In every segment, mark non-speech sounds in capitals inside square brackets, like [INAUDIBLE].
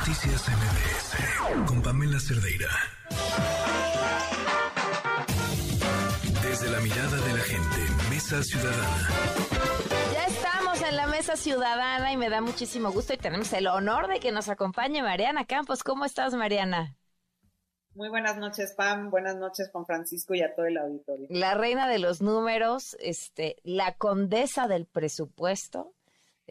Noticias MBS con Pamela Cerdeira. Desde la mirada de la gente, Mesa Ciudadana. Ya estamos en la Mesa Ciudadana y me da muchísimo gusto y tenemos el honor de que nos acompañe Mariana Campos. ¿Cómo estás, Mariana? Muy buenas noches, Pam. Buenas noches, Juan Francisco y a todo el auditorio. La reina de los números, este, la condesa del presupuesto,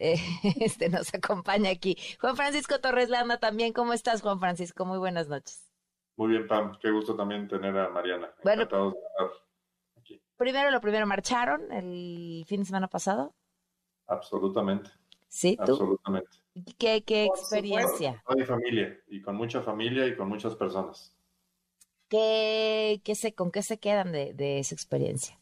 eh, [LAUGHS] este, nos acompaña aquí. Juan Francisco Torres Landa también. ¿Cómo estás, Juan Francisco? Muy buenas noches. Muy bien, Pam. Qué gusto también tener a Mariana. Bueno, Encantados de estar aquí. Primero, lo primero, ¿marcharon el fin de semana pasado? Absolutamente. Sí, tú. Absolutamente. ¿Qué, qué experiencia? Hay familia, y con mucha familia y con muchas personas. ¿Qué, qué se, ¿Con qué se quedan de, de esa experiencia?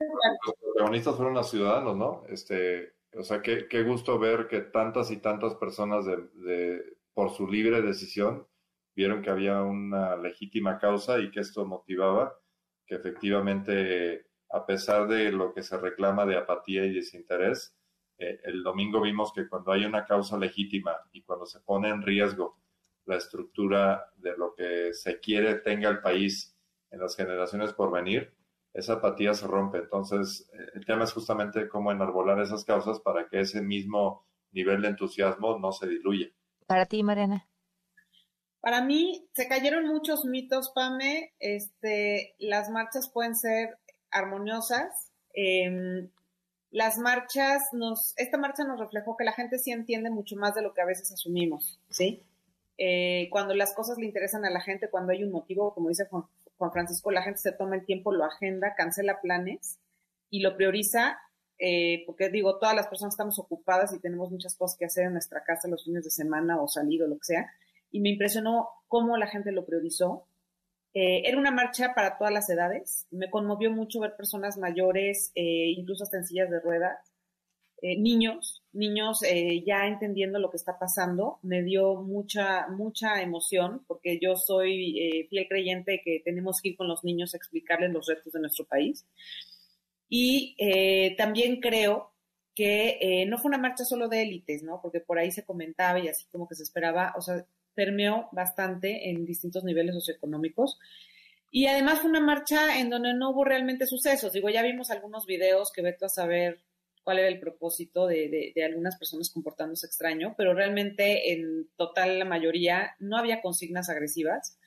Los protagonistas fueron los ciudadanos, ¿no? Este, o sea, qué, qué gusto ver que tantas y tantas personas de, de- por su libre decisión vieron que había una legítima causa y que esto motivaba que efectivamente, a pesar de lo que se reclama de apatía y desinterés, eh, el domingo vimos que cuando hay una causa legítima y cuando se pone en riesgo la estructura de lo que se quiere tenga el país en las generaciones por venir, esa apatía se rompe. Entonces, eh, el tema es justamente cómo enarbolar esas causas para que ese mismo nivel de entusiasmo no se diluya. Para ti, Mariana. Para mí, se cayeron muchos mitos, Pame. Este, las marchas pueden ser armoniosas. Em, las marchas nos, esta marcha nos reflejó que la gente sí entiende mucho más de lo que a veces asumimos, ¿sí? Eh, cuando las cosas le interesan a la gente, cuando hay un motivo, como dice Juan, Juan Francisco, la gente se toma el tiempo, lo agenda, cancela planes y lo prioriza, eh, porque digo, todas las personas estamos ocupadas y tenemos muchas cosas que hacer en nuestra casa los fines de semana o salir o lo que sea, y me impresionó cómo la gente lo priorizó. Eh, era una marcha para todas las edades, me conmovió mucho ver personas mayores, eh, incluso hasta en sillas de ruedas, eh, niños, niños eh, ya entendiendo lo que está pasando, me dio mucha, mucha emoción, porque yo soy eh, fiel creyente que tenemos que ir con los niños a explicarles los retos de nuestro país. Y eh, también creo que no fue una marcha solo de élites, ¿no? Porque por ahí se comentaba y así como que se esperaba, o sea, permeó bastante en distintos niveles socioeconómicos. Y además fue una marcha en donde no hubo realmente sucesos. Digo, ya vimos algunos videos que veto a saber cuál era el propósito de, algunas personas comportándose extraño, pero realmente en total la mayoría no había consignas agresivas.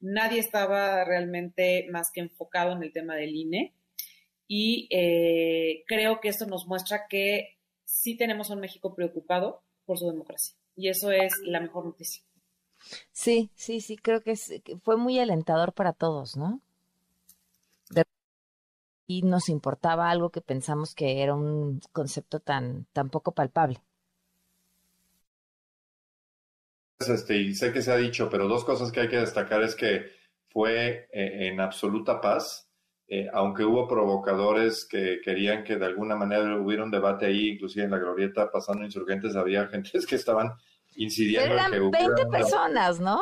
Nadie estaba realmente más que enfocado en el tema del INE. Y eh, creo que esto nos muestra que sí tenemos a un México preocupado por su democracia. Y eso es la mejor noticia. Sí, sí, sí, creo que fue muy alentador para todos, ¿no? Y nos importaba algo que pensamos que era un concepto tan, tan poco palpable. Este, y sé que se ha dicho, pero dos cosas que hay que destacar es que fue eh, en absoluta paz, eh, aunque hubo provocadores que querían que de alguna manera hubiera un debate ahí, inclusive en la glorieta pasando insurgentes, había gentes que estaban incidiendo eran en que 20 personas, ¿no?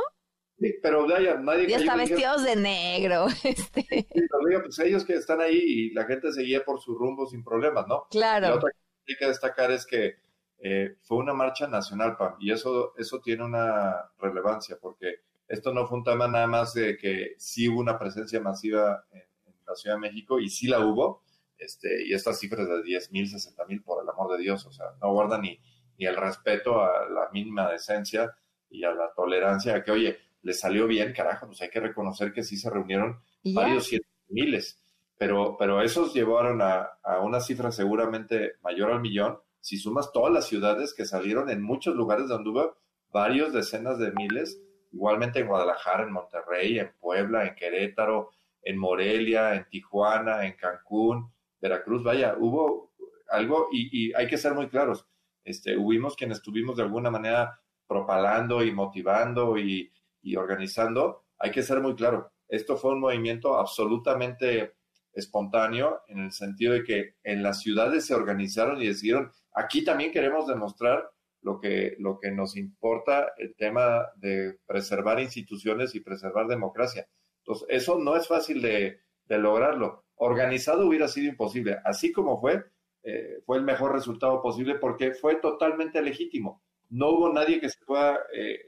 Sí, pero vaya, nadie... Y hasta vestidos de negro. [LAUGHS] Este. Sí, pero digo, pues ellos que están ahí y la gente seguía por su rumbo sin problemas, ¿no? Claro. La otra cosa que hay que destacar es que eh, fue una marcha nacional, Pam, y eso, eso tiene una relevancia, porque esto no fue un tema nada más de que sí hubo una presencia masiva en, en la Ciudad de México, y sí la hubo, este, y estas cifras de 10 mil, 60 mil, por el amor de Dios, o sea, no guardan ni, ni el respeto a la mínima decencia y a la tolerancia que, oye, le salió bien, carajo, pues hay que reconocer que sí se reunieron ¿Y varios cientos de miles, pero, pero esos llevaron a, a, una cifra seguramente mayor al millón. Si sumas todas las ciudades que salieron en muchos lugares donde hubo varios decenas de miles, igualmente en Guadalajara, en Monterrey, en Puebla, en Querétaro, en Morelia, en Tijuana, en Cancún, Veracruz, vaya, hubo algo y, y hay que ser muy claros. Este, hubimos quienes estuvimos de alguna manera propalando y motivando y, y organizando, hay que ser muy claro, esto fue un movimiento absolutamente espontáneo en el sentido de que en las ciudades se organizaron y decidieron, aquí también queremos demostrar lo que, lo que nos importa, el tema de preservar instituciones y preservar democracia. Entonces, eso no es fácil de, de lograrlo. Organizado hubiera sido imposible. Así como fue, eh, fue el mejor resultado posible porque fue totalmente legítimo no hubo nadie que se pueda eh,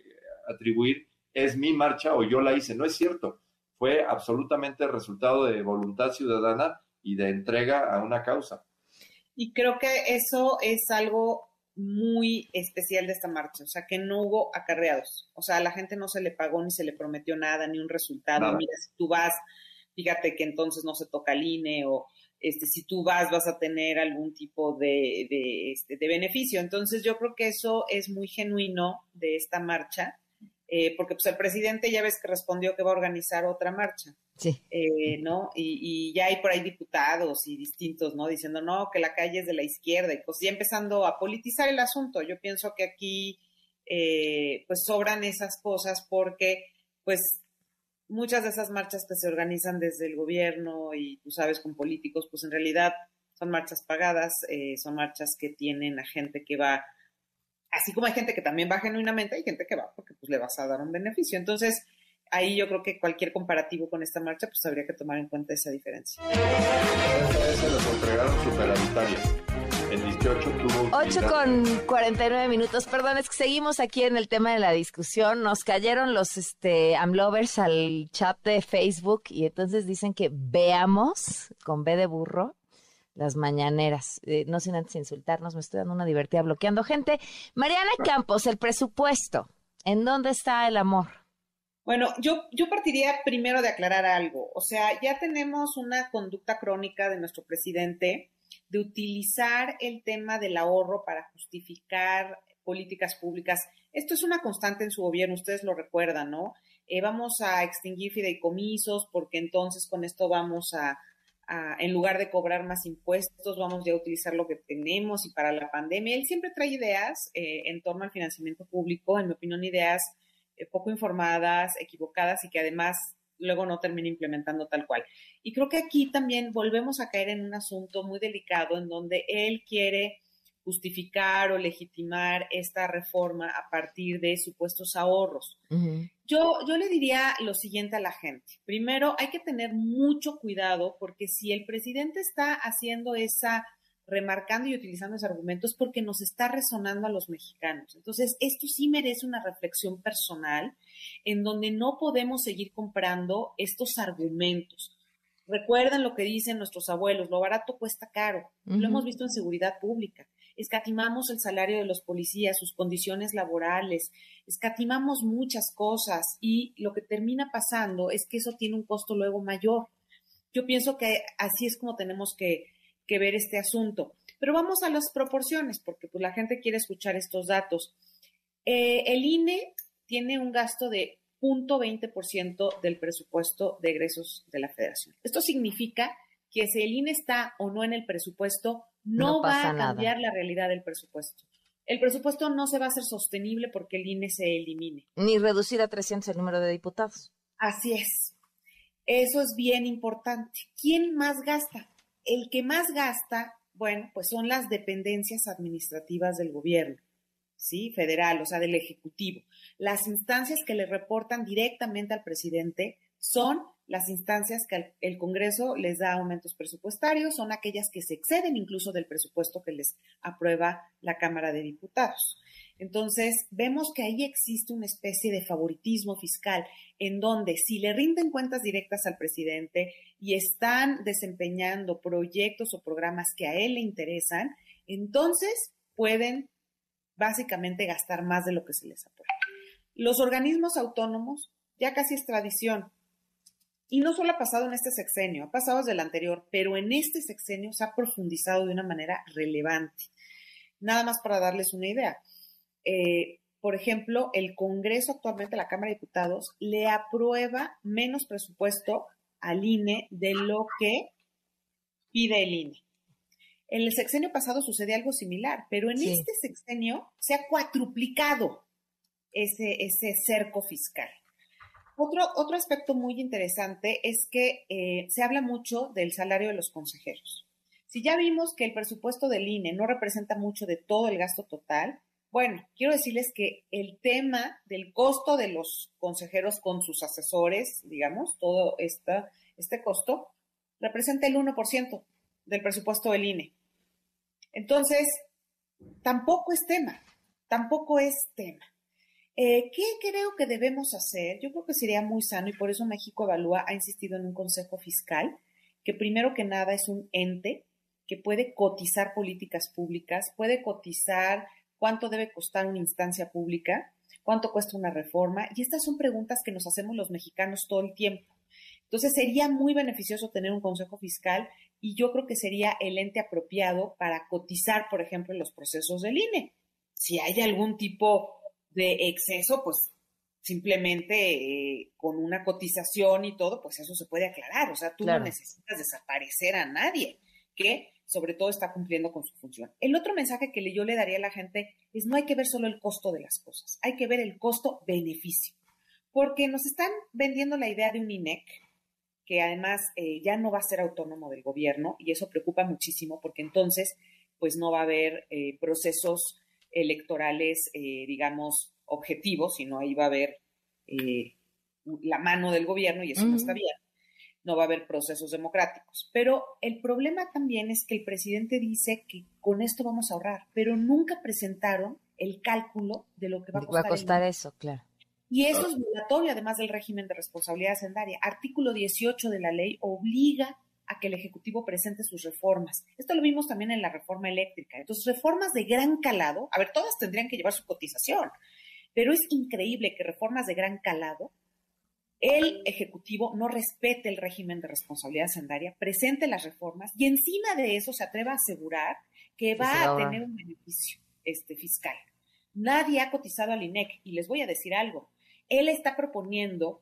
atribuir, es mi marcha o yo la hice. No es cierto. Fue absolutamente resultado de voluntad ciudadana y de entrega a una causa. Y creo que eso es algo muy especial de esta marcha, o sea, que no hubo acarreados, o sea, a la gente no se le pagó ni se le prometió nada, ni un resultado, mira, si tú vas, fíjate que entonces no se toca el INE o este, si tú vas vas a tener algún tipo de, de, este, de beneficio. Entonces yo creo que eso es muy genuino de esta marcha, eh, porque pues el presidente ya ves que respondió que va a organizar otra marcha. Sí. Eh, ¿No? Y, ya hay por ahí diputados y distintos, ¿no? Diciendo, no, que la calle es de la izquierda y pues ya empezando a politizar el asunto. Yo pienso que aquí, eh, pues sobran esas cosas porque, pues, muchas de esas marchas que se organizan desde el gobierno y tú sabes con políticos, pues en realidad son marchas pagadas, eh, son marchas que tienen a gente que va, así como hay gente que también va genuinamente, hay gente que va porque pues le vas a dar un beneficio. Entonces, ahí yo creo que cualquier comparativo con esta marcha, pues habría que tomar en cuenta esa diferencia. Se los entregaron En 18 tuvo. 8 con 49 minutos. Perdón, es que seguimos aquí en el tema de la discusión. Nos cayeron los este, Amlovers al chat de Facebook y entonces dicen que veamos, con B de burro, las mañaneras. Eh, no sin antes insultarnos, me estoy dando una divertida bloqueando gente. Mariana Campos, el presupuesto. ¿En dónde está el amor? Bueno, yo, yo partiría primero de aclarar algo. O sea, ya tenemos una conducta crónica de nuestro presidente de utilizar el tema del ahorro para justificar políticas públicas. Esto es una constante en su gobierno, ustedes lo recuerdan, ¿no? Eh, vamos a extinguir fideicomisos porque entonces con esto vamos a, en lugar de cobrar más impuestos, vamos ya a utilizar lo que tenemos y para la pandemia. Él siempre trae ideas eh, en torno al financiamiento público, en mi opinión, ideas eh, poco informadas, equivocadas y que además luego no termina implementando tal cual. Y creo que aquí también volvemos a caer en un asunto muy delicado en donde él quiere justificar o legitimar esta reforma a partir de supuestos ahorros. yo, yo le diría lo siguiente a la gente. Primero, hay que tener mucho cuidado porque si el presidente está haciendo esa remarcando y utilizando esos argumentos porque nos está resonando a los mexicanos. Entonces, esto sí merece una reflexión personal en donde no podemos seguir comprando estos argumentos. Recuerden lo que dicen nuestros abuelos, lo barato cuesta caro. Lo hemos visto en seguridad pública. Escatimamos el salario de los policías, sus condiciones laborales, escatimamos muchas cosas y lo que termina pasando es que eso tiene un costo luego mayor. Yo pienso que así es como tenemos que que ver este asunto. Pero vamos a las proporciones, porque pues, la gente quiere escuchar estos datos. Eh, el INE tiene un gasto de 0.20% del presupuesto de egresos de la federación. Esto significa que si el INE está o no en el presupuesto, no, va a cambiar la realidad del presupuesto. El presupuesto no se va a hacer sostenible porque el INE se elimine. Ni reducir a 300 el número de diputados. Así es. Eso es bien importante. ¿Quién más gasta? el que más gasta, bueno, pues son las dependencias administrativas del gobierno, ¿sí? Federal, o sea, del Ejecutivo. Las instancias que le reportan directamente al presidente son las instancias que el Congreso les da aumentos presupuestarios, son aquellas que se exceden incluso del presupuesto que les aprueba la Cámara de Diputados. Entonces, vemos que ahí existe una especie de favoritismo fiscal en donde si le rinden cuentas directas al presidente y están desempeñando proyectos o programas que a él le interesan, entonces pueden básicamente gastar más de lo que se les aprueba. Los organismos autónomos ya casi es tradición. Y no solo ha pasado en este sexenio, ha pasado desde el anterior, pero en este sexenio se ha profundizado de una manera relevante. Nada más para darles una idea. Eh, por ejemplo, el Congreso actualmente, la Cámara de Diputados, le aprueba menos presupuesto al INE de lo que pide el INE. En el sexenio pasado sucede algo similar, pero en este sexenio se ha cuatruplicado ese, ese cerco fiscal. Otro, otro aspecto muy interesante es que eh, se habla mucho del salario de los consejeros. Si ya vimos que el presupuesto del INE no representa mucho de todo el gasto total, bueno, quiero decirles que el tema del costo de los consejeros con sus asesores, digamos, todo esta, este costo, representa el 1% del presupuesto del INE. Entonces, tampoco es tema, tampoco es tema. Eh, ¿Qué creo que debemos hacer? Yo creo que sería muy sano y por eso México Evalúa ha insistido en un consejo fiscal que primero que nada es un ente que puede cotizar políticas públicas, puede cotizar cuánto debe costar una instancia pública, cuánto cuesta una reforma, y estas son preguntas que nos hacemos los mexicanos todo el tiempo. Entonces sería muy beneficioso tener un consejo fiscal y yo creo que sería el ente apropiado para cotizar, por ejemplo, los procesos del INE. Si hay algún tipo de exceso, pues simplemente eh, con una cotización y todo, pues eso se puede aclarar. O sea, tú no necesitas desaparecer a nadie que sobre todo está cumpliendo con su función. El otro mensaje que yo le daría a la gente es no hay que ver solo el costo de las cosas, hay que ver el costo-beneficio, porque nos están vendiendo la idea de un INEC que además eh, ya no va a ser autónomo del gobierno y eso preocupa muchísimo porque entonces pues no va a haber eh, procesos electorales, eh, digamos, objetivos, sino ahí va a haber la mano del gobierno y eso no está bien no va a haber procesos democráticos. Pero el problema también es que el presidente dice que con esto vamos a ahorrar, pero nunca presentaron el cálculo de lo que va a costar. Va a costar eso, claro. Y eso es violatorio, además del régimen de responsabilidad hacendaria. Artículo 18 de la ley obliga a que el Ejecutivo presente sus reformas. Esto lo vimos también en la reforma eléctrica. Entonces, reformas de gran calado, a ver, todas tendrían que llevar su cotización, pero es increíble que reformas de gran calado el Ejecutivo no respete el régimen de responsabilidad hacendaria, presente las reformas y encima de eso se atreva a asegurar que va a tener un beneficio este, fiscal. Nadie ha cotizado al INEC y les voy a decir algo. Él está proponiendo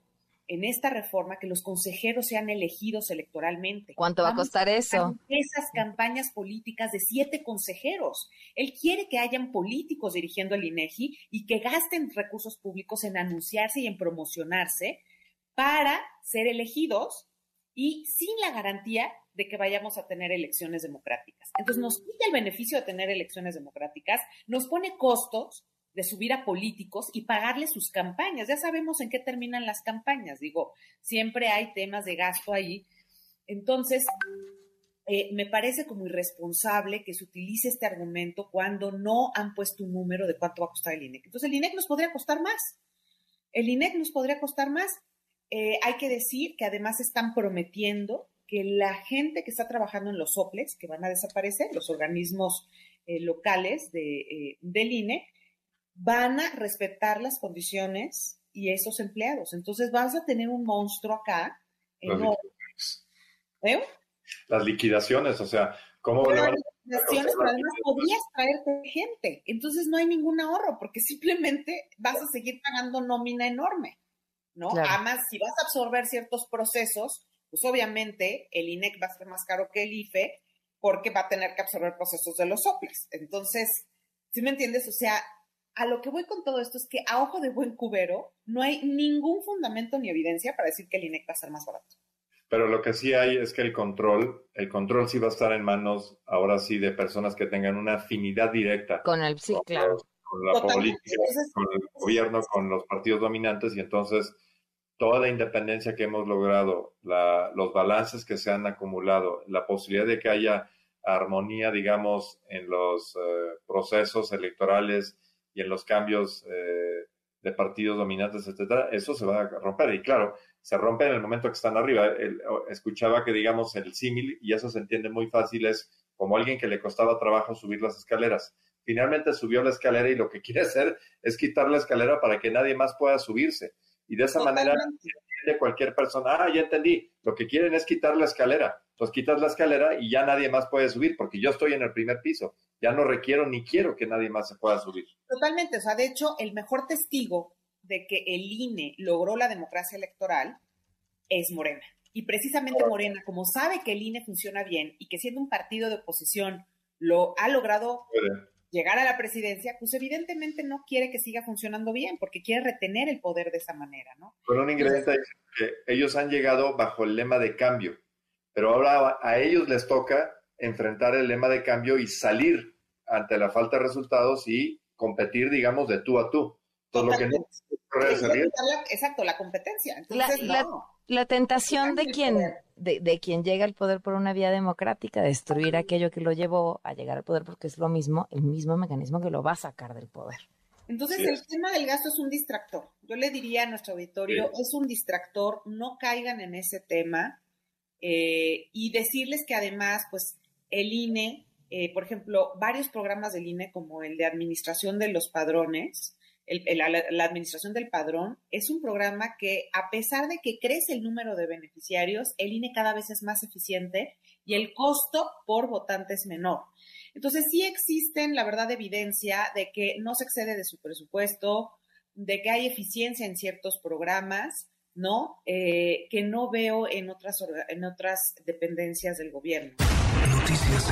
en esta reforma que los consejeros sean elegidos electoralmente. ¿Cuánto va a costar eso? Esas campañas políticas de siete consejeros. Él quiere que hayan políticos dirigiendo el INEGI y que gasten recursos públicos en anunciarse y en promocionarse para ser elegidos y sin la garantía de que vayamos a tener elecciones democráticas. Entonces nos quita el beneficio de tener elecciones democráticas, nos pone costos de subir a políticos y pagarles sus campañas. Ya sabemos en qué terminan las campañas, digo, siempre hay temas de gasto ahí. Entonces, eh, me parece como irresponsable que se utilice este argumento cuando no han puesto un número de cuánto va a costar el INEC. Entonces, el INEC nos podría costar más. El INEC nos podría costar más eh, hay que decir que además están prometiendo que la gente que está trabajando en los OPLES, que van a desaparecer, los organismos eh, locales de, del INE, van a respetar las condiciones y esos empleados. Entonces vas a tener un monstruo acá. Las liquidaciones, o sea, ¿cómo Las liquidaciones, pero además podrías traerte gente. Entonces no hay ningún ahorro, porque [LAUGHS] simplemente vas a seguir pagando nómina enorme. ¿no? Además, si vas a absorber ciertos procesos, pues obviamente el INEC va a ser más caro que el IFE porque va a tener que absorber procesos de los OPLES. Entonces, ¿sí me entiendes? O sea, a lo que voy con todo esto es que a ojo de buen cubero no hay ningún fundamento ni evidencia para decir que el INEC va a ser más barato. Pero lo que sí hay es que el control, el control sí va a estar en manos ahora sí de personas que tengan una afinidad directa. Con el sí, claro con la política, con el gobierno, con los partidos dominantes y entonces toda la independencia que hemos logrado, los balances que se han acumulado, la posibilidad de que haya armonía, digamos, en los eh, procesos electorales y en los cambios eh, de partidos dominantes, etcétera, eso se va a romper. Y claro, se rompe en el momento que están arriba. escuchaba que, digamos, el símil, y eso se entiende muy fácil, es como alguien que le costaba trabajo subir las escaleras finalmente subió la escalera y lo que [LAUGHS] quiere hacer es quitar la escalera para que nadie más pueda subirse. Y de esa manera cualquier persona, ah, ya entendí, lo que quieren es quitar la escalera. Entonces quitas la escalera y ya nadie más puede subir porque yo estoy en el primer piso. Ya no requiero ni quiero que nadie más se pueda subir. Totalmente. O sea, de hecho, el mejor testigo de que el INE logró la democracia electoral es Morena. Y precisamente Morena, como sabe que el INE funciona bien y que siendo un partido de oposición lo ha logrado llegar a la presidencia, pues evidentemente no quiere que siga funcionando bien, porque quiere retener el poder de esa manera, ¿no? Con un ingrediente que ellos han llegado bajo el lema de cambio, pero ahora a ellos les toca enfrentar el lema de cambio y salir ante la falta de resultados y competir, digamos, de tú a tú. Todo lo que no Exacto, la competencia. Entonces, no la tentación de quien, de, de, quien llega al poder por una vía democrática, destruir aquello que lo llevó a llegar al poder, porque es lo mismo, el mismo mecanismo que lo va a sacar del poder. Entonces, el tema del gasto es un distractor. Yo le diría a nuestro auditorio, es un distractor, no caigan en ese tema. Eh, y decirles que además, pues, el INE, eh, por ejemplo, varios programas del INE, como el de administración de los padrones, la, administración del padrón, es un programa que, a pesar de que crece el número de beneficiarios, el INE cada vez es más eficiente y el costo por votante es menor. Entonces, sí existen, la verdad, evidencia de que no se excede de su presupuesto, de que hay eficiencia en ciertos programas, ¿no? Eh, que no veo en otras, en otras dependencias del gobierno. Noticias